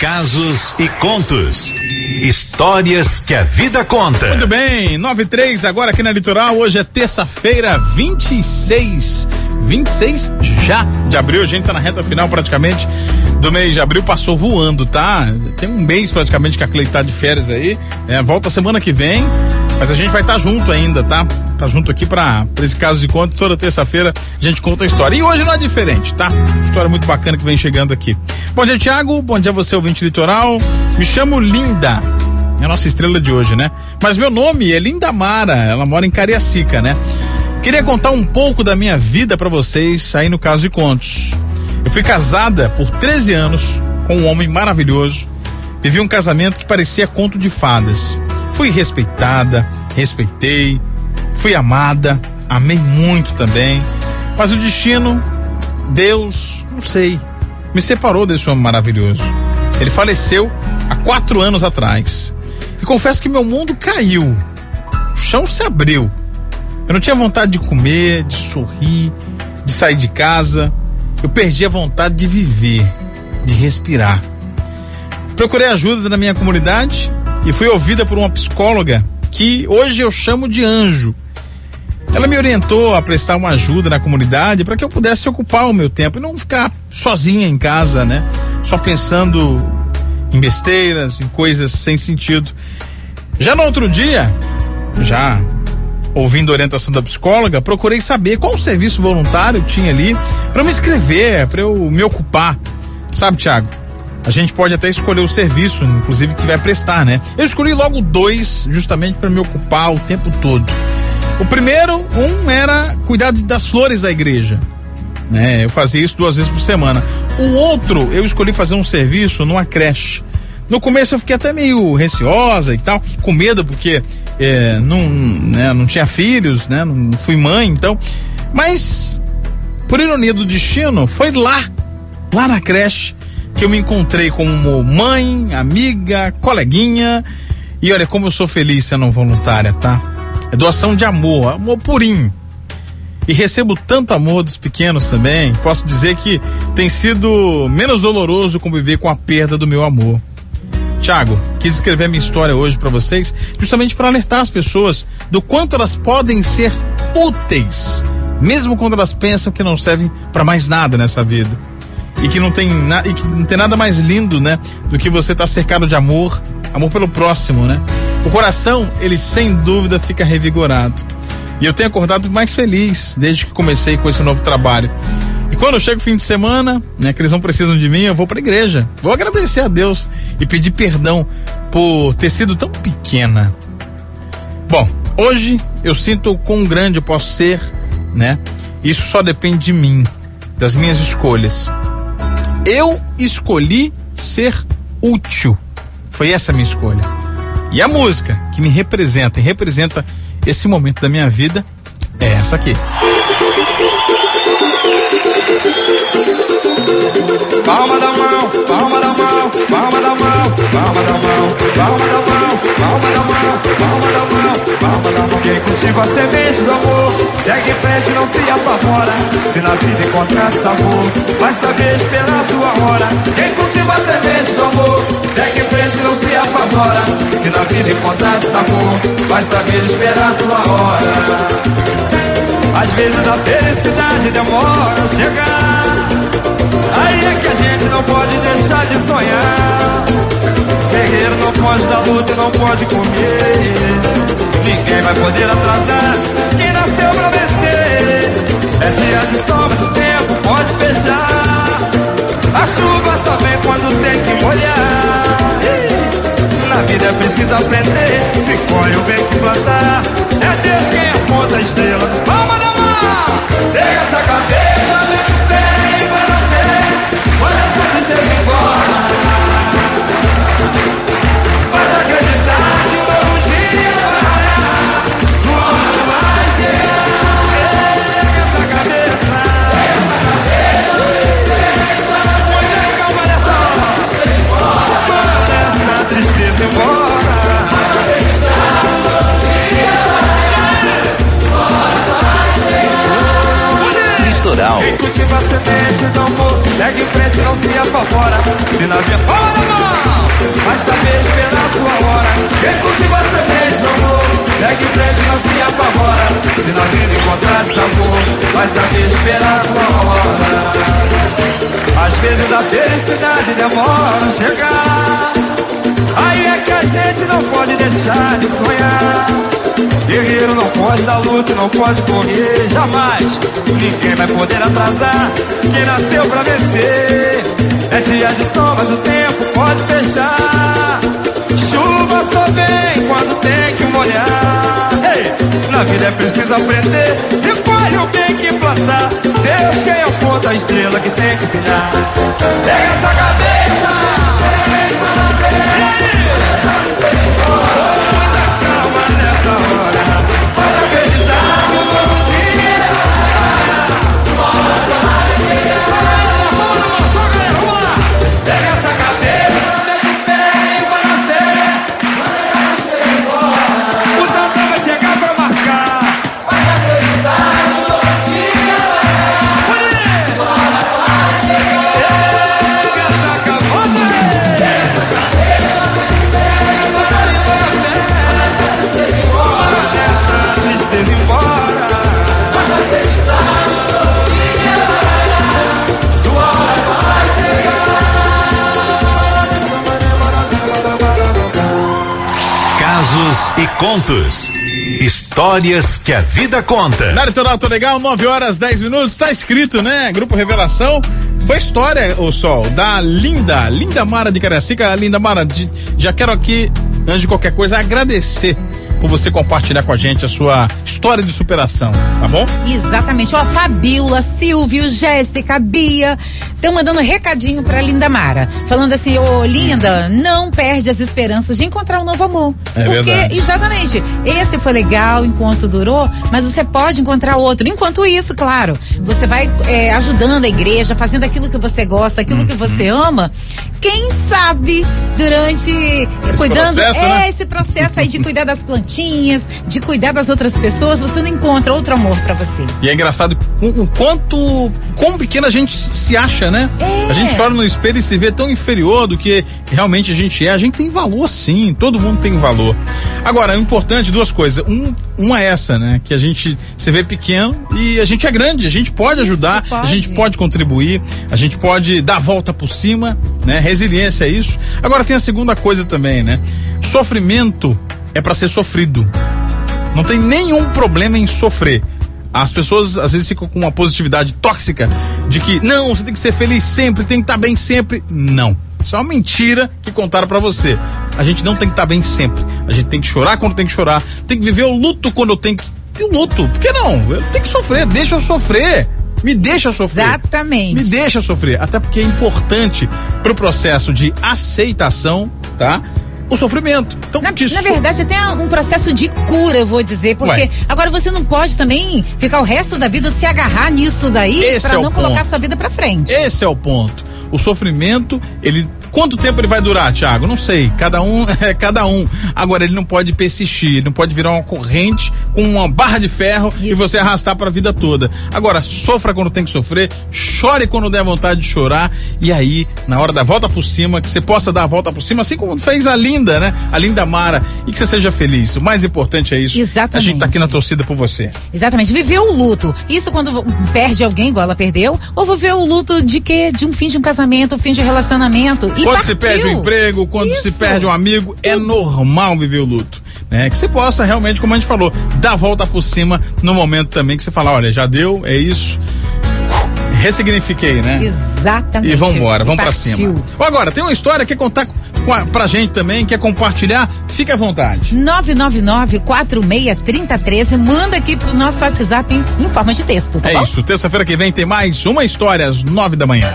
casos e contos. Histórias que a vida conta. Muito bem, 93 agora aqui na Litoral. Hoje é terça-feira, 26. 26 já de abril. A gente tá na reta final praticamente do mês de abril. Passou voando, tá? Tem um mês praticamente que a Clei tá de férias aí. É, volta semana que vem. Mas a gente vai estar tá junto ainda, tá? Tá junto aqui pra esse caso de conto. Toda terça-feira a gente conta a história. E hoje não é diferente, tá? História muito bacana que vem chegando aqui. Bom dia, Tiago. Bom dia, você, ouvinte litoral. Me chamo Linda. É a nossa estrela de hoje, né? Mas meu nome é Linda Mara. Ela mora em Cariacica, né? Queria contar um pouco da minha vida para vocês aí no caso de contos. Eu fui casada por 13 anos com um homem maravilhoso. Vivi um casamento que parecia conto de fadas. Fui respeitada, respeitei, fui amada, amei muito também. Mas o destino, Deus, não sei, me separou desse homem maravilhoso. Ele faleceu há quatro anos atrás. E confesso que meu mundo caiu. O chão se abriu. Eu não tinha vontade de comer, de sorrir, de sair de casa. Eu perdi a vontade de viver, de respirar. Procurei ajuda na minha comunidade e fui ouvida por uma psicóloga que hoje eu chamo de anjo. Ela me orientou a prestar uma ajuda na comunidade para que eu pudesse ocupar o meu tempo e não ficar sozinha em casa, né? Só pensando em besteiras, em coisas sem sentido. Já no outro dia, já ouvindo a orientação da psicóloga, procurei saber qual serviço voluntário tinha ali para me inscrever, para eu me ocupar. Sabe, Tiago? A gente pode até escolher o serviço, inclusive, que vai prestar, né? Eu escolhi logo dois, justamente para me ocupar o tempo todo. O primeiro, um era cuidar das flores da igreja. Né? Eu fazia isso duas vezes por semana. O outro, eu escolhi fazer um serviço numa creche. No começo eu fiquei até meio receosa e tal, com medo, porque é, não, né, não tinha filhos, né? Não fui mãe, então. Mas, por ironia do destino, foi lá, lá na creche, que eu me encontrei como mãe, amiga, coleguinha. E olha como eu sou feliz sendo voluntária, tá? É doação de amor, amor purinho. E recebo tanto amor dos pequenos também. Posso dizer que tem sido menos doloroso conviver com a perda do meu amor. Tiago, quis escrever minha história hoje para vocês, justamente para alertar as pessoas do quanto elas podem ser úteis, mesmo quando elas pensam que não servem para mais nada nessa vida e que não tem, na, e que não tem nada mais lindo, né, do que você estar tá cercado de amor, amor pelo próximo, né? O coração, ele sem dúvida fica revigorado. E eu tenho acordado mais feliz desde que comecei com esse novo trabalho. E quando chego fim de semana, né, que eles não precisam de mim, eu vou para a igreja. Vou agradecer a Deus e pedir perdão por ter sido tão pequena. Bom, hoje eu sinto o quão grande eu posso ser, né? Isso só depende de mim, das minhas escolhas. Eu escolhi ser útil. Foi essa a minha escolha. E a música que me representa e representa esse momento da minha vida é essa aqui. Palma da mão, palma da mão, palma da mão, palma da mão, palma da mão, Quem cultiva a semente do amor, segue em frente, não se apavora. Se na vida encontrar sabor, vai saber esperar sua hora. Quem cultiva a semente do amor, segue em frente, não se apavora. Se na vida encontrar sabor, vai saber esperar sua hora. Às vezes a felicidade demora a chegar. Aí é que a gente não pode deixar de sonhar. Guerreiro não pode dar luta e não pode comer. Ninguém vai poder atrasar quem nasceu pra vencer. É dia de sol, mas o tempo pode fechar. A chuva só vem quando tem que molhar. Na vida é preciso aprender. Se colhe o bem que plantar. Vai chegar. Aí é que a gente não pode deixar de sonhar. Guerreiro não pode dar luta, não pode correr jamais. Ninguém vai poder atrasar quem nasceu pra vencer. É dia de sol, mas o tempo pode fechar. Chuva só vem quando tem que molhar. Ei, na vida é preciso aprender. E colhe o bem que plantar. Deus quem aponta a estrela que tem que brilhar. Pega essa cabeça! E contos. Histórias que a vida conta. Na Litoral Tô Legal, 9 horas 10 minutos, tá escrito, né? Grupo Revelação. Foi história, o Sol, da Linda, Linda Mara de Caracica. Linda Mara, de- já quero aqui, antes de qualquer coisa, agradecer por você compartilhar com a gente a sua história de superação, tá bom? Exatamente. Ó, Fabiola, Silvio, Jéssica, Bia, estão mandando recadinho pra Linda Mara. Falando assim, ô Linda, não perde as esperanças de encontrar um novo amor. É Porque, verdade. exatamente, esse foi legal enquanto durou, mas você pode encontrar outro. Enquanto isso, claro, você vai é, ajudando a igreja, fazendo aquilo que você gosta, aquilo que Uhum. você ama. Quem sabe durante cuidando processo, é né? esse processo aí de cuidar das plantinhas, de cuidar das outras pessoas, você não encontra outro amor pra você. E é engraçado o, o quanto, quão pequena a gente se acha, né? É. A gente olha no espelho e se vê tão inferior do que realmente a gente é. A gente tem valor sim, todo mundo tem valor. Agora, é importante duas coisas. Um, uma é essa, né? Que a gente se vê pequeno e a gente é grande, a gente pode ajudar, a pode. gente pode contribuir, a gente pode dar a volta por cima, né? Resiliência é isso. Agora tem a segunda coisa também, né? Sofrimento é para ser sofrido. Não tem nenhum problema em sofrer. As pessoas às vezes ficam com uma positividade tóxica de que não, você tem que ser feliz sempre, tem que estar bem sempre. Não. Isso é uma mentira que contaram pra você. A gente não tem que estar bem sempre. A gente tem que chorar quando tem que chorar. Tem que viver o luto quando eu tenho que o luto. Por que não? Eu tenho que sofrer, deixa eu sofrer. Me deixa sofrer. Exatamente. Me deixa sofrer. Até porque é importante pro processo de aceitação, tá? O sofrimento. Então, Na, na verdade, até um processo de cura, eu vou dizer, porque Ué. agora você não pode também ficar o resto da vida se agarrar nisso daí pra é não colocar sua vida pra frente. Esse é o ponto. O sofrimento, ele. Quanto tempo ele vai durar, Thiago? Não sei. Cada um é cada um. Agora, ele não pode persistir, ele não pode virar uma corrente com uma barra de ferro e você arrastar para a vida toda. Agora, sofra quando tem que sofrer, chore quando der vontade de chorar, e aí, na hora da volta por cima, que você possa dar a volta por cima, assim como fez a Linda, né? A Linda Mara, e que você seja feliz. O mais importante é isso. A Exatamente. gente tá aqui na torcida por você. Exatamente, viver o luto. Isso quando perde alguém, igual ela perdeu, ou viver o luto de quê? De um fim de um casamento, um fim de relacionamento. E quando partiu. se perde o emprego, quando se Isso. perde um amigo, é normal viver o luto. Né? Que você possa realmente, como a gente falou, dar a volta por cima no momento também que você fala, olha, já deu, é isso. Ressignifiquei, né? Exatamente. E vambora, vamos pra partiu. cima. Agora, tem uma história que contar com a, pra gente também, quer compartilhar, fique à vontade. 999-463013. Manda aqui pro nosso WhatsApp em, em forma de texto, tá é bom? isso, terça-feira que vem tem mais uma história às nove da manhã.